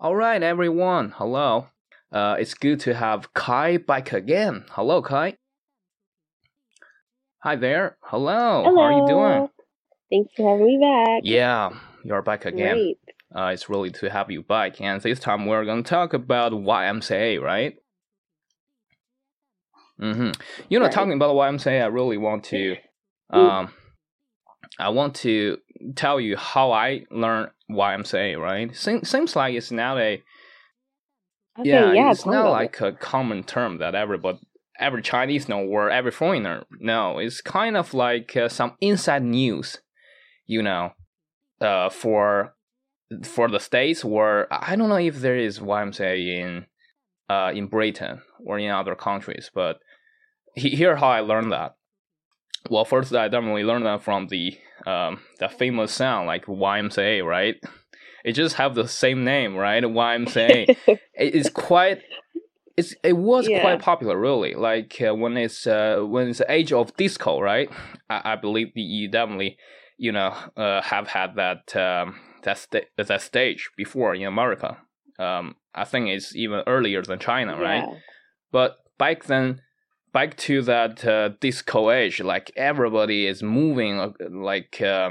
All right, everyone. Hello. Uh, it's good to have Kai back again. Hello, Kai. Hi there. Hello. Hello. How are you doing? Thanks for having me back. Yeah, you're back again. Great. Uh, it's really to have you back, and this time we're gonna talk about YMCA, right? Mm-hmm. You know, Right. talking about YMCA, I really want to, um, I want to tell you how I learned YMCA, right? Seems seems like it's not a Okay, yeah, yeah, it's not like a common term that everybody, every Chinese know or every foreigner know. It's kind of like uh, some inside news, you know, uh, for for the states or I don't know if there is YMCA in uh in Britain or in other countries, but he, here how I learned that. Well, first I definitely learned that from the um the famous sound like YMCA, right? It just have the same name, right? YMCA it. it- it's quite it's it was Yeah. quite popular really like uh, when it's uh, when it's the age of disco right i, I believe that you definitely you know uh, have had that um, that sta- that stage before in america um, i think it's even earlier than china right Yeah. but back then back to that uh, disco age like everybody is moving uh, like uh,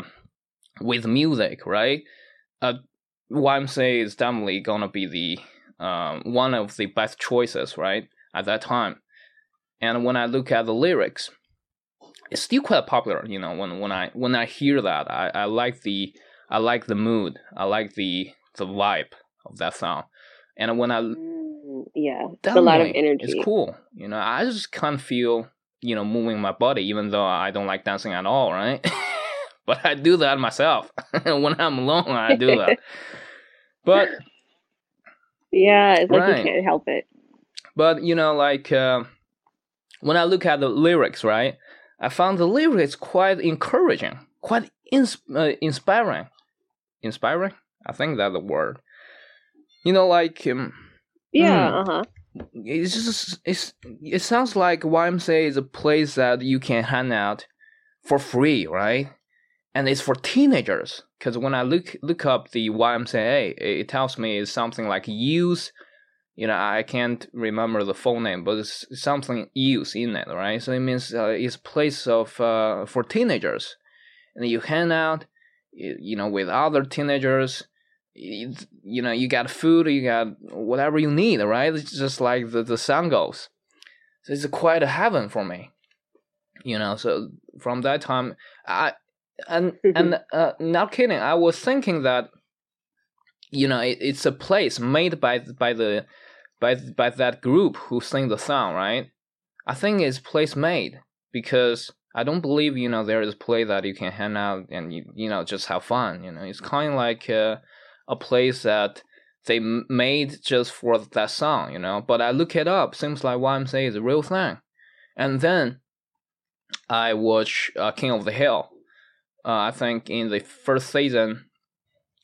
with music right? Uh, YMCA is definitely gonna be the um, one of the best choices right at that time. And when i look at the lyrics it's still quite popular you know when, when i when i hear that I, I like the i like the mood i like the the vibe of that song. And when i yeah. It's a lot of energy. It's cool. You know, I just can't feel, you know, moving my body, even though I don't like dancing at all, right? but I do that myself. when I'm alone, I do that. but, Yeah, it's like Right. you can't help it. but you know, like uh, when I look at the lyrics, right? I found the lyrics quite encouraging, quite ins- uh, inspiring. Inspiring? I think that's the word. You know, like um, Yeah, Mm. uh huh. it's just it's it sounds like YMCA is a place that you can hang out for free, right? And it's for teenagers because when I look look up the YMCA, it, it tells me it's something like youth. You know, I can't remember the full name, but it's something youth in it, right? So it means uh, it's a place of uh, for teenagers, and you hang out, you know, with other teenagers you, know you got food you got whatever you need right? It's just like the, the sun goes. So it's quite a heaven for me you know so from that time i and and uh, not kidding i was thinking that you know it, it's a place made by by the by by that group who sing the song right? I think it's place made because i don't believe you know there is a place that you can hang out and you you know just have fun you know? It's kind of like uh, a place that they made just for that song, you know. But I look it up, seems like YMCA is a real thing. And then I watch uh, King of the Hill. Uh, I think in the first season,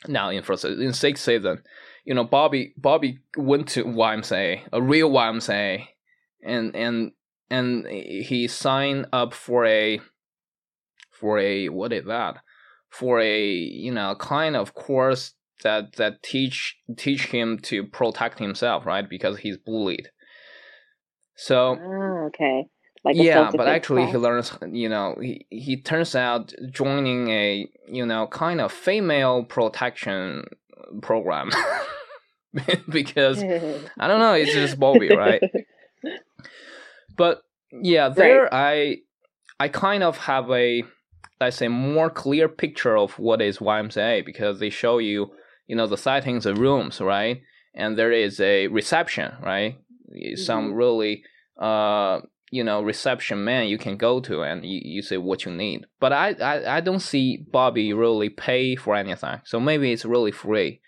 now in first in sixth season, you know, Bobby Bobby went to YMCA, a real YMCA, and and and he signed up for a for a what is that for a you know kind of course that that teach teach him to protect himself right? Because he's bullied. So Ah, okay. Like yeah but actually he learns you know he, he turns out joining a you know kind of female protection program because i don't know it's just bobby right? But yeah there i i kind of have a let's say more clear picture of what is ymca because they show you you know the settings of rooms right? And there is a reception right? Some Mhm. really uh you know reception man you can go to and you, you say what you need. But I, I i don't see bobby really pay for anything. So maybe it's really free.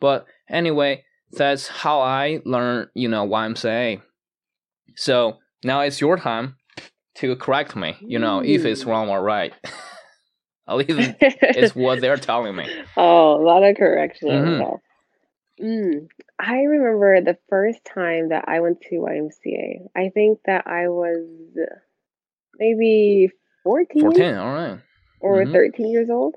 But anyway that's how i learn you know ymca so now it's your time to correct me you know if it's wrong or right at least it's what they're telling me oh, a lot of correction. Mhm. Mm, I remember the first time that I went to YMCA. I think that I was maybe 14, 14 all right or Mhm. 13 years old.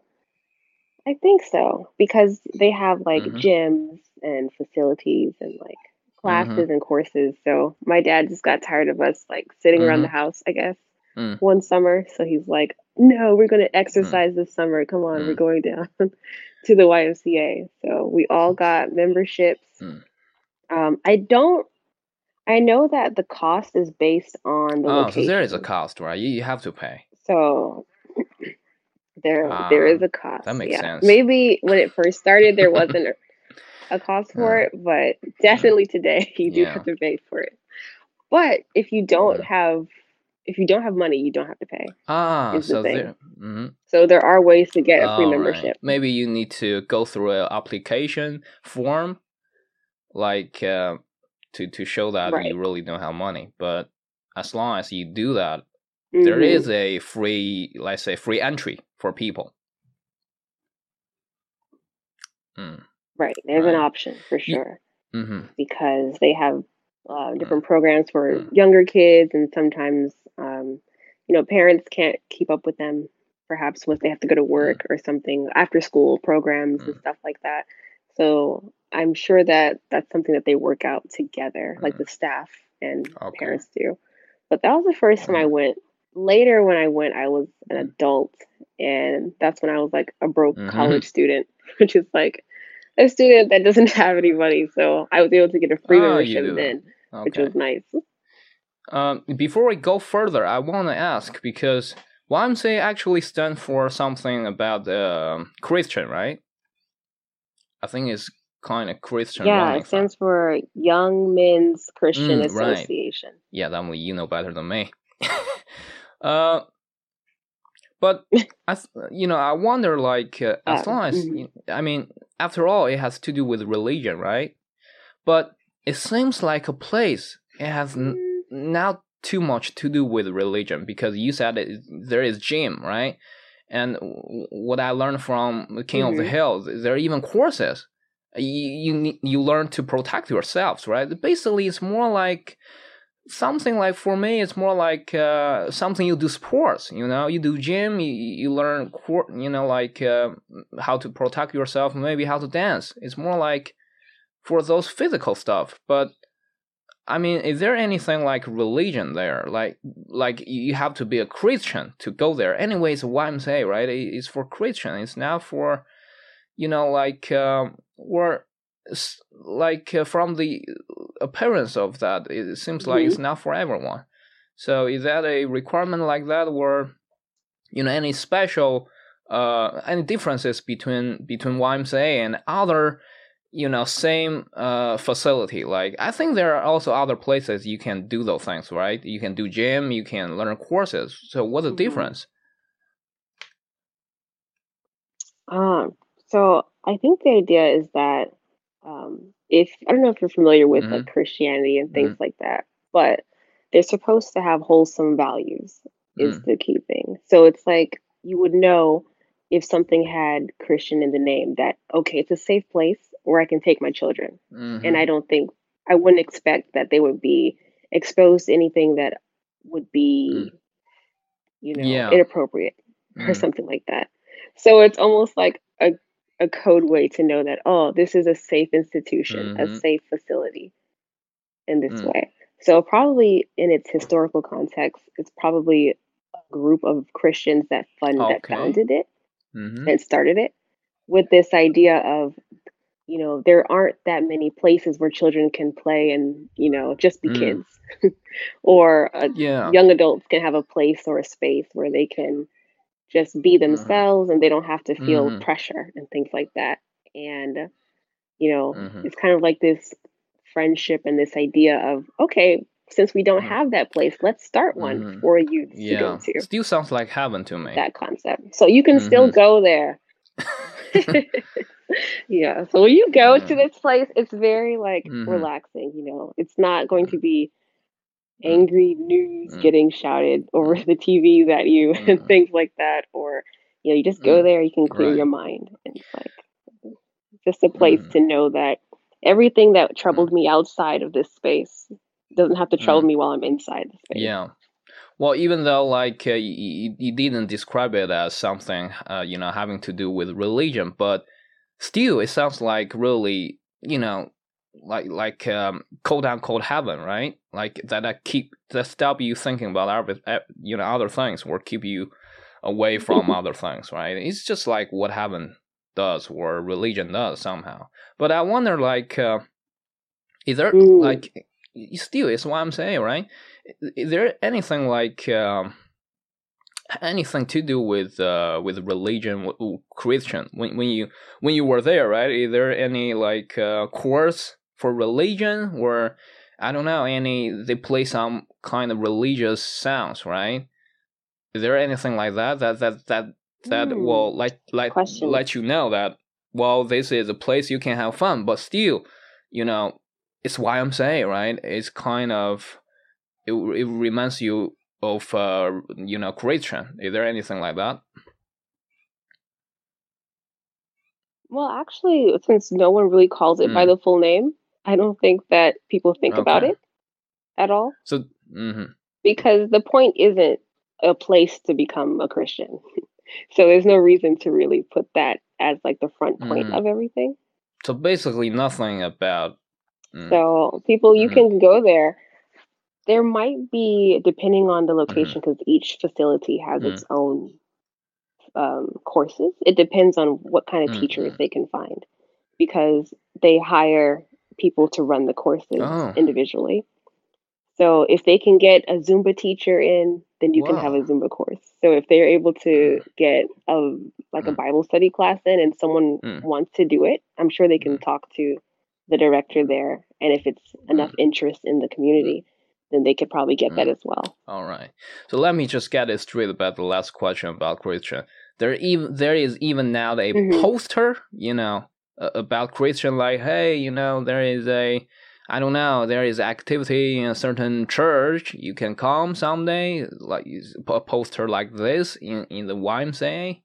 I think so because they have like Mhm. gyms and facilities and like classes mm-hmm. and courses. So my dad just got tired of us like sitting mm-hmm. around the mm-hmm. house, I guess, mm. one summer. So he's like, no, we're going to exercise mm. this summer. Come on, mm. we're going down to the YMCA. So we all got memberships. Mm. Um, I don't, I know that the cost is based on the oh, location. so there is a cost, right? You, you have to pay. So there, there is a cost. That makes yeah. sense. Maybe when it first started, there wasn't a cost for it, but definitely today you do yeah. have to pay for it. But if you don't have if you don't have money, you don't have to pay. Ah, so there, mm-hmm. so there are ways to get a free membership. Right. Maybe you need to go through an application form, like uh, to to show that right. you really don't have money. But as long as you do that, mm-hmm. there is a free, let's say, free entry for people. Mm. Right, there's right. an option for sure mm-hmm. because they have uh, different programs for mm. younger kids, and sometimes um, you know parents can't keep up with them. Perhaps once they have to go to mm. work or something, after school programs and mm. stuff like that. So I'm sure that that's something that they work out together, like the staff and okay. parents do. But that was the first time I went. Later, when I went, I was an adult, and that's when I was like a broke mm-hmm. college student, which is like a student that doesn't have any money. So I was able to get a free oh, membership then okay. which was nice. Um, before we go further, I want to ask because YMCA actually stands for something about uh, Christian, right? I think it's kind of Christian. Yeah, it stands for Young Men's Christian mm, Association. Right. Yeah, that one you know better than me. uh, but I, you know, I wonder, like, uh, as long as mm-hmm. I mean, after all, it has to do with religion, right? But it seems like a place. It has n- not too much to do with religion because you said it, there is gym right? And what i learned from king mm-hmm. of the mm-hmm. hills there are even courses. You, you you learn to protect yourselves right? Basically it's more like something like for me it's more like uh, something you do sports you know? You do gym you, you learn you know like uh, how to protect yourself maybe how to dance. It's more like for those physical stuff. But I mean, is there anything like religion there? Like, like you have to be a Christian to go there. Anyways, YMCA, right? It's for Christian. It's not for, you know, like, um, or like uh, from the appearance of that, it seems like mm-hmm. it's not for everyone. So is that a requirement like that, or you know, any special, uh, any differences between between YMCA and other you know same uh facility like i think there are also other places you can do those things right you can do gym you can learn courses so what's the mm-hmm. difference um so i think the idea is that um if i don't know if you're familiar with mm-hmm. like christianity and things mm-hmm. like that but they're supposed to have wholesome values is mm. the key thing so it's like you would know if something had christian in the name that okay it's a safe place where I can take my children. Mm-hmm. And I don't think I wouldn't expect that they would be exposed to anything that would be, mm. you know, yeah. inappropriate mm. or something like that. So it's almost like a a code way to know that oh, this is a safe institution, mm-hmm. a safe facility in this mm. way. So probably in its historical context, it's probably a group of Christians that fund okay. that founded it mm-hmm. and started it with this idea of you know there aren't that many places where children can play and you know just be mm. kids or uh, yeah. young adults can have a place or a space where they can just be mm-hmm. themselves mm. and they don't have to feel mm. pressure and things like that and you know mm-hmm. it's kind of like this friendship and this idea of okay since we don't mm. have that place let's start one mm-hmm. for you yeah. to go to still sounds like heaven to me that concept so you can still mm-hmm. go there yeah. So when you go yeah. to this place, it's very like mm-hmm. relaxing, you know. It's not going to be mm. angry news getting shouted over mm. the TV at you and mm-hmm. things like that. Or, you know, you just go there, you can clear right. your mind. And it's like just a place to know that everything that troubled me outside of this space doesn't have to trouble me while I'm inside the space. Yeah. Well, even though like uh, you, you didn't describe it as something uh, you know having to do with religion, but still it sounds like really you know, like like um, quote cold heaven, right? Like that that keep that stop you thinking about other you know other things or keep you away from other things, right? It's just like what heaven does or religion does somehow. But I wonder, like, uh, is there mm. like still is what I'm saying, right? Is there anything like um, anything to do with uh, with religion, Christian? When when you when you were there, right? Is there any like uh, course for religion or I don't know any they play some kind of religious sounds, right? Is there anything like that that that that that mm. will let let Question. let you know that well this is a place you can have fun, but still, you know, it's YMCA, right? It's kind of it it reminds you of uh you know Christian. Is there anything like that? Well, actually, since no one really calls it mm. by the full name, I don't think that people think okay. about it at all. So, mm-hmm. because the point isn't a place to become a Christian. so there's no reason to really put that as like the front point mm. of everything. So basically, nothing about. Mm. So people, you mm. can go there. There might be, depending on the location, because each facility has its mm. own um, courses. It depends on what kind of teachers they can find, because they hire people to run the courses oh. individually. So if they can get a Zumba teacher in, then you wow. can have a Zumba course. So if they're able to get a like mm. a Bible study class in and someone mm. wants to do it, I'm sure they can mm. talk to the director there. And if it's enough interest in the community, then they could probably get that mm. as well. All right. So let me just get it straight about the last question about Christian. There even there is even now a mm-hmm. poster, you know, about Christian like, hey, you know, there is a I don't know, there is activity in a certain church. You can come someday, like a poster like this in, in the YMCA.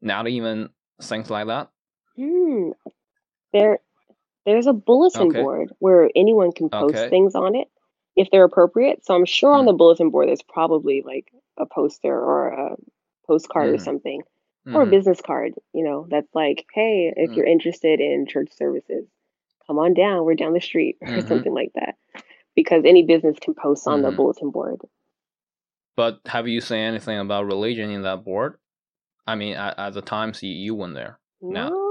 Not even things like that. Hmm. There, there's a bulletin okay. board where anyone can post okay. things on it if they're appropriate. So I'm sure mm. on hmm. the bulletin board there's probably like a poster or a postcard mm. or hmm. something, mm. or a hmm. business card. You know, that's like, hey, if you're interested in church services, come on down, we're down the street, or mm-hmm. something like that. Because any business can post on mm-hmm. the bulletin board. But have you seen anything about religion in that board? I mean, at, at the times you, you went there. No. Now.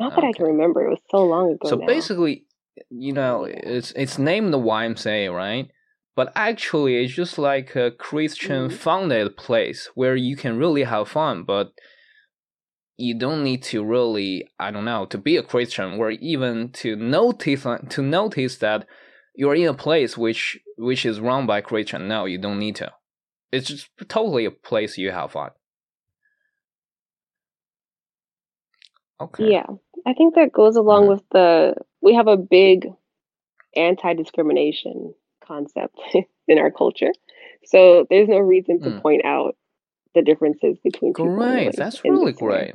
Not that okay. I can remember. It was so long ago. So now. basically, you know, it's it's named the YMCA, right? But actually, it's just like a Christian mm-hmm. founded place where you can really have fun. But you don't need to really i don't know to be a christian or even to notice to notice that you're in a place which which is run by christian no you don't need to it's just totally a place you have fun okay yeah i think that goes along with the we have a big anti-discrimination concept in our culture so there's no reason to mm. point out the differences between people. Great, that's really great.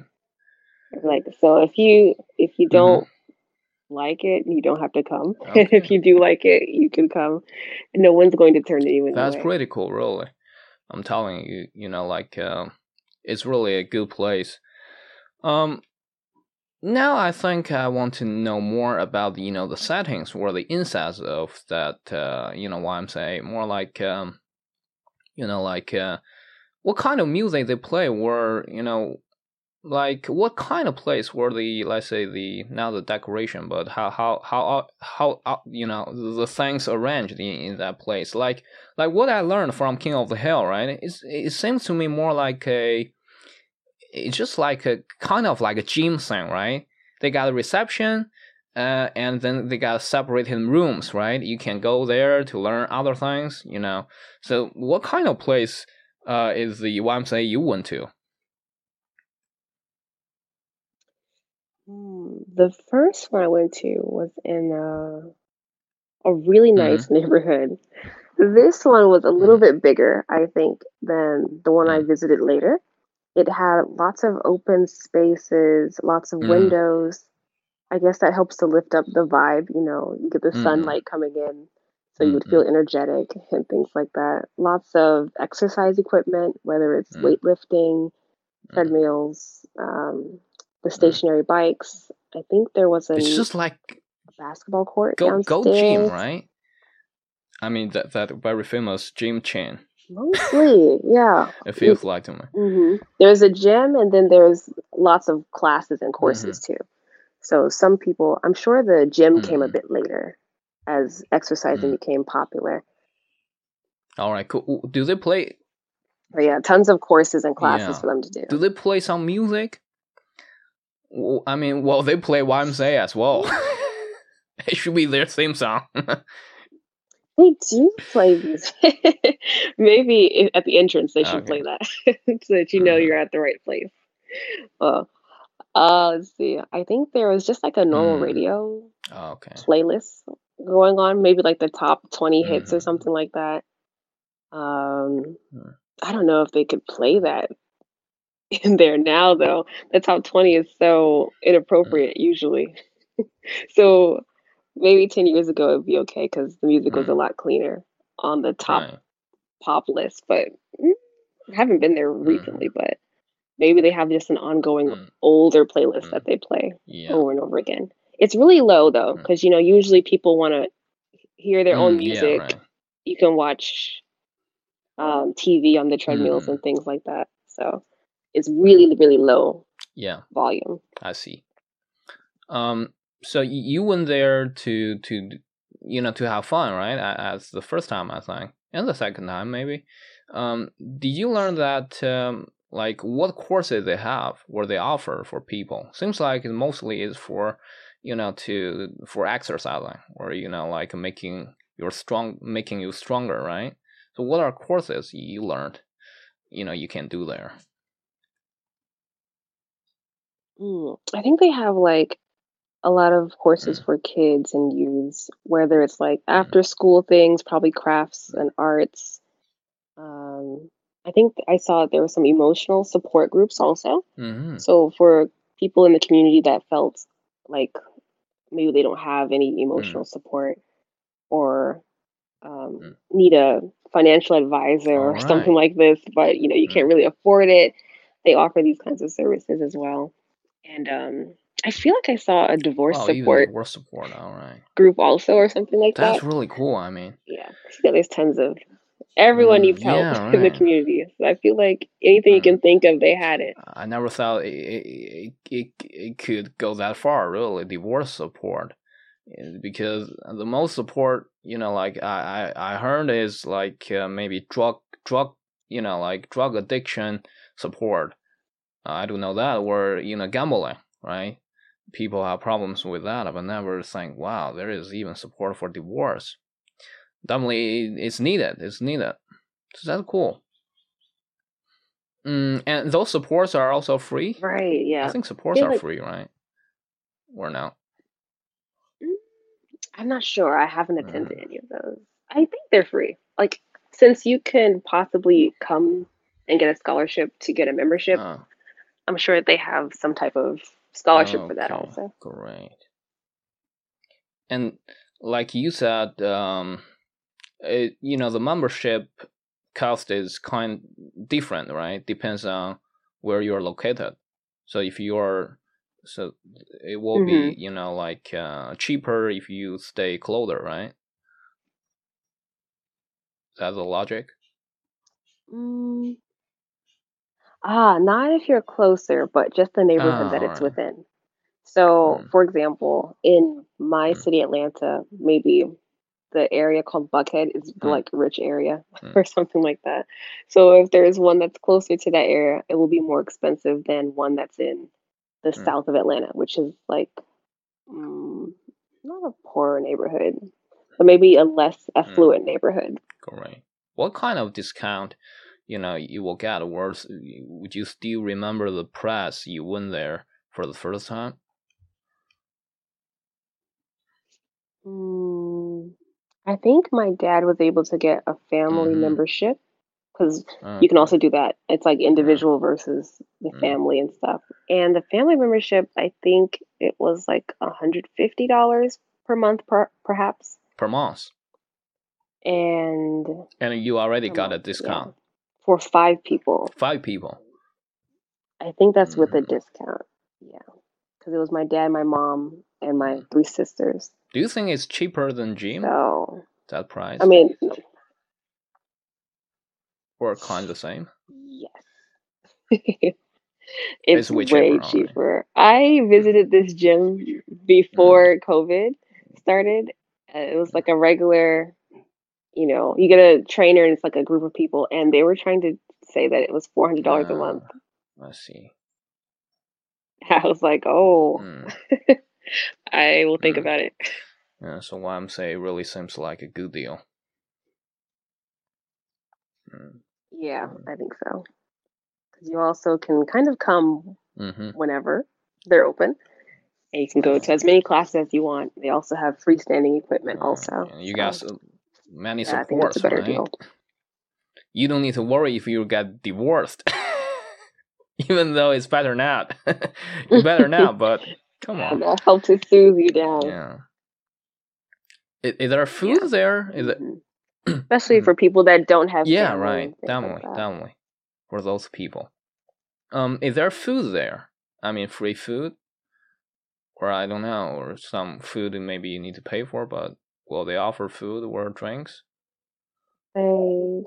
Like so, if you if you don't mm-hmm. like it, you don't have to come. Okay. if you do like it, you can come. No one's going to turn anyone That's away. pretty cool, really. I'm telling you, you know, like uh, it's really a good place. Um, now I think I want to know more about you know the settings or the insides of that. Uh, you know what I'm saying? More like um, you know, like uh, what kind of music they play, or you know, like what kind of place were the let's say the not the decoration but how how how how, how you know the things arranged in, in that place like like what i learned from king of the hill right it's, it seems to me more like a it's just like a kind of like a gym thing right they got a reception uh, and then they got separated rooms right you can go there to learn other things you know so what kind of place uh, is the YMCA you went to Mm, the first one I went to was in a, a really nice mm-hmm. neighborhood. This one was a little mm-hmm. bit bigger, I think, than the one I mm-hmm. visited later. It had lots of open spaces, lots of mm. windows. I guess that helps to lift up the vibe. You know, you get the mm. sunlight coming in, so you would feel energetic and things like that. Lots of exercise equipment, whether it's mm. weightlifting, treadmills, um, the stationary bikes. I think there was a It's just like basketball court Go downstairs. Gold's Gym, right? I mean that that very famous gym chain. Mostly, yeah. It feels like to me. hmm There's a gym, and then there's lots of classes and courses too. So some people, I'm sure the gym came a Mhm. bit later as exercising Mm. became popular. All right, cool. Do they play? But yeah, tons of courses and classes Yeah. for them to do. Do they play some music? I mean, well, they play YMCA as well. it should be their theme song. They do play music. Maybe at the entrance they should Okay. play that so that you know Mhm. you're at the right place. Well, uh, let's see. I think there was just like a normal Mm. radio Oh, okay. playlist going on, maybe like the top 20 hits or Mhm. something like that. Um, Mm. I don't know if they could play that in there now, though. The top 20 is so inappropriate usually. so maybe 10 years ago it'd be okay because the music was a lot cleaner on the top Right. pop list. But mm, haven't been there recently, but maybe they have just an ongoing Mm. older playlist Mm. that they play Yeah. over and over again. It's really low though, Mm. because you know usually people want to hear their own Mm, music. Yeah, right. You can watch um, TV on the treadmills Mm. and things like that. So it's really really low Yeah, volume. I see. Um, so you went there to to you know to have fun, right? As the first time, I think, and the second time maybe. Um, did you learn that um, like what courses they have, what they offer for people? Seems like it mostly is for you know to for exercising, or you know like making your strong, making you stronger, right? So what are courses you learned? You know you can do there. Mm, I think they have like a lot of courses for kids and youths, whether it's like after school things, probably crafts and arts. Um, I think I saw there were some emotional support groups also. Mm-hmm. So for people in the community that felt like maybe they don't have any emotional support or um, Mm. need a financial advisor or Alright. something like this, but you know you Mm. can't really afford it, they offer these kinds of services as well. And um, I feel like I saw a divorce Oh, support divorce support. All right. group also or something like That's that. That's really cool. I mean, Yeah, I there's tons of everyone Mm, needs help yeah, in the community. So I feel like anything you Mm. can think of, they had it. I never thought it, it, it, it could go that far, really, divorce support. Uh, Because the most support, you know, like I, I, I heard is like uh, maybe drug, drug, you know, like drug addiction support. I don't know that, or, you know, gambling, right? People have problems with that, but never think, wow, there is even support for divorce. Definitely, it's needed. It's needed. So that's cool. Mm, and those supports are also free. Right? Yeah. I think supports are like- free, right? Or not? I'm not sure. I haven't Mm. attended any of those. I think they're free. Like since you can possibly come and get a scholarship to get a membership, Oh, I'm sure they have some type of scholarship for that also. Great. And like you said, um, it, you know, the membership cost is kind different, right? Depends on where you're located. So if you're, so it will be, Mhm. you know, like uh, cheaper if you stay closer, right? That's the logic. Mm. Ah, not if you're closer, but just the neighborhood that Oh, it's alright. within. So, Mm. for example, in my Mm. city, Atlanta, maybe the area called Buckhead is Mm. like rich area Mm. or something like that. So if there's one that's closer to that area, it will be more expensive than one that's in the Mm. south of Atlanta, which is like mm, not a poorer neighborhood, but maybe a less affluent neighborhood. Great. What kind of discount, you know, you will get? Or s- would you still remember the price you went there for the first time? Mm, I think my dad was able to get a family Mhm. membership because Uh, you can also do that. It's like individual versus the Mm. family and stuff. And the family membership, I think it was like $150 per month, per, perhaps. per month, And and you already got a discount. yeah. For five people, Five people. I think that's with a Mhm. discount. Yeah, because it was my dad, my mom, and my Mm. three sisters. Do you think it's cheaper than gym? So That price? I mean, or kind of the same? yes, it's, It's way cheaper, cheaper. I visited this gym before COVID started. Uh, it was like a regular, you know, you get a trainer and it's like a group of people, and they were trying to say that it was four hundred dollars a month. Ah, I see. I was like, oh, Mm. I will think Mm. about it. Yeah, so YMCA really seems like a good deal. Mm. Yeah, I think so. Because you also can kind of come Mm-hmm. whenever they're open, and you can go to as many classes as you want. They also have freestanding equipment, also. Uh, you So, many yeah, I think it's supports, a better right? deal. You don't need to worry if you get divorced, even though it's better now. it's better now, but come on. that helps to soothe you down. Yeah. Is, is there food there? Is it? Mhm. Especially for people that don't have Yeah, right. things like Definitely, definitely. For those people. Um, is there food there? I mean, free food, or I don't know, or some food maybe you need to pay for, but will they offer food or drinks? They,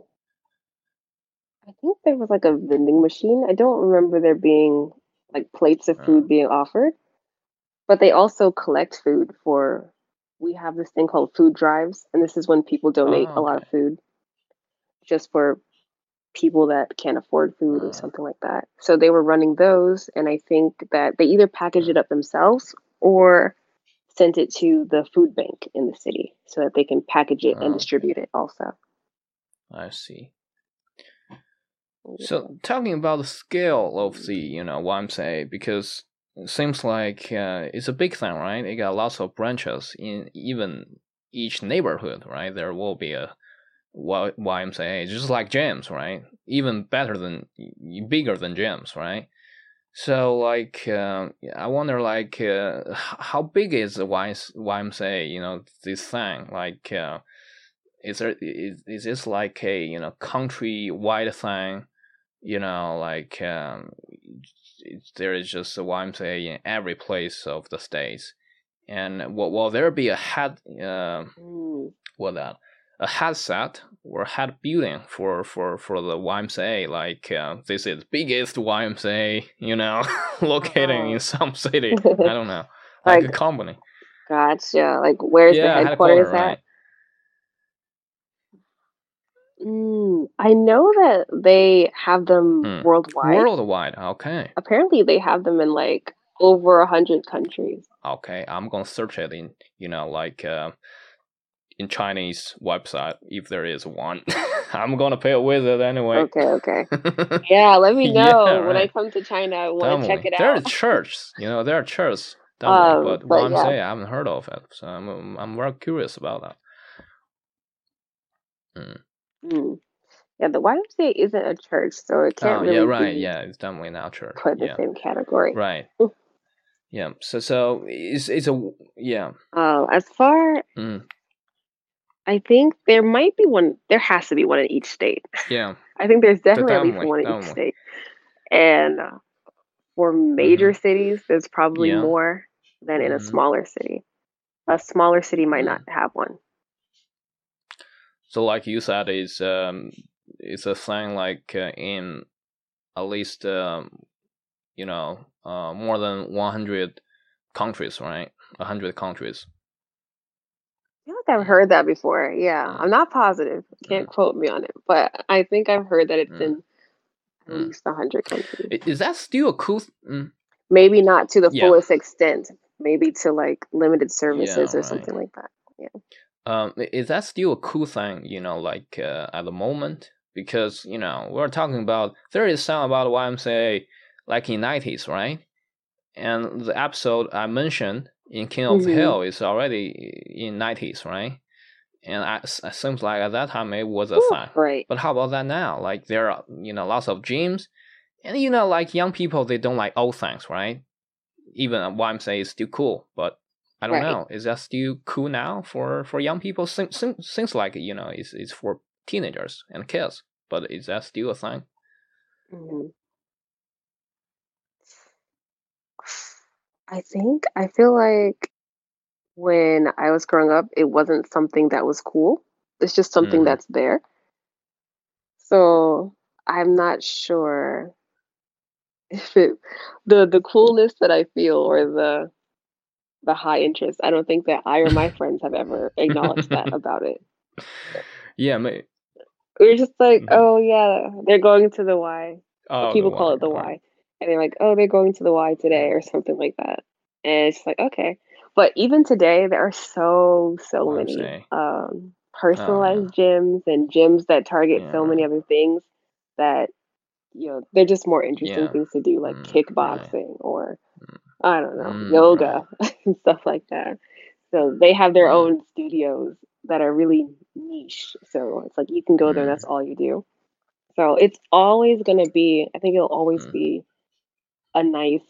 I think there was like a vending machine. I don't remember there being like plates of Uh. food being offered, but they also collect food for. We have this thing called food drives, and this is when people donate Oh, a lot of food, just for people that can't afford food Uh. or something like that. So they were running those, and I think that they either packaged it up themselves or sent it to the food bank in the city so that they can package it and Oh. distribute it also. I see. So talking about the scale of the you know YMCA because it seems like uh, it's a big thing, right? It got lots of branches in even each neighborhood, right? There will be a Y- YMCA, just like gyms, right? Even better than bigger than gyms, right? So like uh, I wonder like uh, how big is the YMCA? You know this thing like. Uh, is there is, is this like a you know country wide thing you know like um there is just a YMCA in every place of the states and will, will there be a head uh, Mm. what that a headset or head building for for for the YMCA like uh, this is biggest YMCA you know located in Oh. some city I don't know like, a Like, company Gotcha. Like, where's yeah the headquarters headquarter, at? right Mm, I know that they have them Hmm. worldwide. worldwide okay Apparently, they have them in like over a hundred countries. okay i'm gonna search it in you know like uh, in chinese website if there is one. I'm gonna pay a visit anyway. Okay, okay. Yeah, let me Yeah, know. When I come to China. I want to check it there are churches you know there are churches definitely, Um, but but what i'm yeah. saying i haven't heard of it so i'm i'm very curious about that. Mm. Yeah, the YMCA isn't a church, so it can't oh really yeah right. be yeah it's definitely not church. put in the yeah. same category. right. Yeah so so it's it's a yeah. Uh, as far, mm, I think there might be one. There has to be one in each state. yeah I think there's definitely at least definitely, one in each definitely. state. And uh, for major cities, there's probably Mm-hmm. Yeah. more than in a Mhm. smaller city. A smaller city might Mm. not have one. So, like you said, it's um, it's a thing like uh, in at least um, you know, uh, more than one hundred countries, right? Hundred countries. I feel like I've heard that before. Yeah, Mm. I'm not positive. Can't quote me on it, but I think I've heard that it's Mm. in at Mm. least a hundred countries. Is that still a cool? Th- mm, Maybe not to the Yeah. fullest extent. Maybe to like limited services or right. something like that. um, is that still a cool thing? You know, like uh, at the moment, because you know we're talking about there is some about YMCA like in nineties, right? And the episode I mentioned in King of the Mhm. Hill is already in nineties, right? And I, it seems like at that time it was a thing. Right. But how about that now? Like there are you know lots of gyms, and you know like young people they don't like old things, right? Even what I'm saying is still cool, but I don't Right. know. Is that still cool now for for young people? Seems seems, seems like you know it's it's for teenagers and kids, but is that still a thing? hmm I think I feel like when I was growing up, it wasn't something that was cool. It's just something Mhm. that's there. So I'm not sure if it the the coolness that I feel or the the high interest. I don't think that I or my friends have ever acknowledged that about it. Yeah, may, we are just like, Mhm. oh yeah, they're going to the Y. oh, People the call one, it the. Y, and they're like, oh, they're going to the Y today or something like that. And it's like okay, but even today there are so so many um, personalized gyms and gyms that target so many other things that you know they're just more interesting Yeah. things to do like Mm, right. kickboxing or Mm. I don't know Mm, yoga and stuff like that. So they have their Mm. own studios that are really niche. So it's like you can go there and Mm. that's all you do. So it's always going to be, I think it'll always be a nice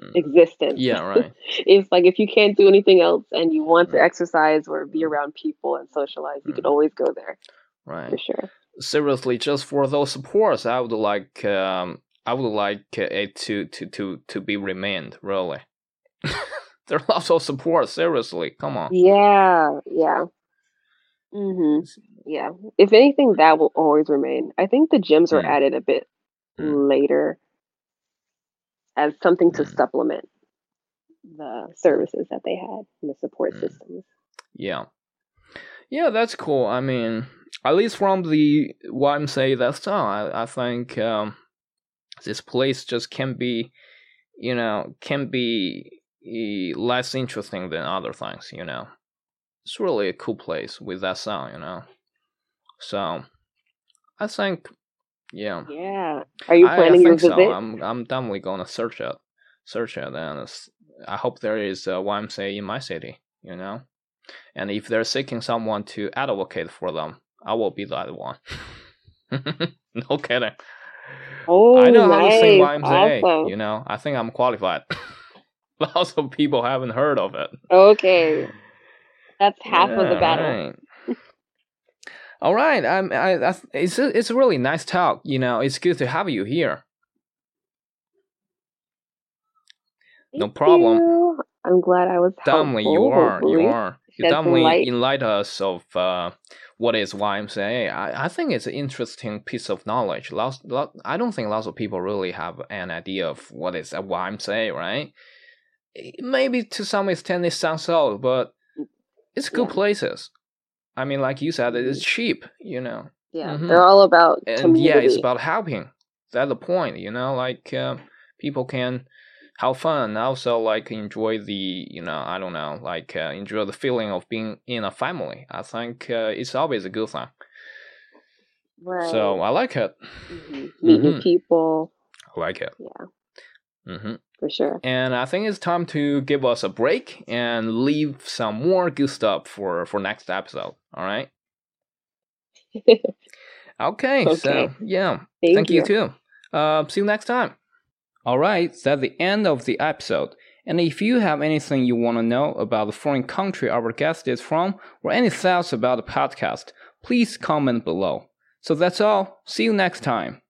Mm. existence. Yeah, right. it's like if you can't do anything else and you want to Mm. exercise or be Mm. around people and socialize, you can Mm. always go there Right. for sure. seriously, just for those supports, I would like um, I would like uh, it to to to to be remained. Really, there are lots of support. Seriously, come on. Yeah, yeah. hmm Yeah. If anything, that will always remain. I think the gyms were Mm. added a bit Mm. later as something to Mm. supplement the services that they had and the support Mm. systems. Yeah, yeah, that's cool. I mean, at least from the what YMCA that song, I I think um, this place just can be, you know, can be less interesting than other things. You know, it's really a cool place with that song. You know, so I think, yeah. Yeah. Are you I, I planning your visit? so. I'm I'm definitely gonna search it, search it, and I hope there is a YMCA in my city. You know, and if they're seeking someone to advocate for them, I will be that one. no kidding. Oh, I know how to sing. YMCA. Awesome. You know, I think I'm qualified. Lots of people haven't heard of it. Okay. That's half of the battle. right. All right, I'm. I, I. It's a, it's a really nice talk. You know, it's good to have you here. No problem. you. I'm glad I was Definitely, helpful. you are. hopefully. You are. You some definitely light. enlighten us of uh, what is YMCA. I, I think it's an interesting piece of knowledge. Lots, lot, I don't think lots of people really have an idea of what is a YMCA, right? Maybe to some extent it sounds old, but it's good Yeah. places. I mean, like you said, it's Mhm. cheap, you know. Yeah, Mhm. they're all about and community. yeah, it's about helping. That's the point, you know. Like uh, people can have fun, and also like enjoy the, you know, I don't know, like uh, enjoy the feeling of being in a family. I think uh, it's always a good thing. right. So I like it. Mhm. meet new Mhm. people. I like it. Yeah, hmm for sure. And I think it's time to give us a break and leave some more good stuff for for next episode. All right. Okay, okay, so yeah, Thank, Thank you too. Uh, see you next time. All right, that's the end of the episode. And if you have anything you want to know about the foreign country our guest is from, or any thoughts about the podcast, please comment below. So that's all. See you next time.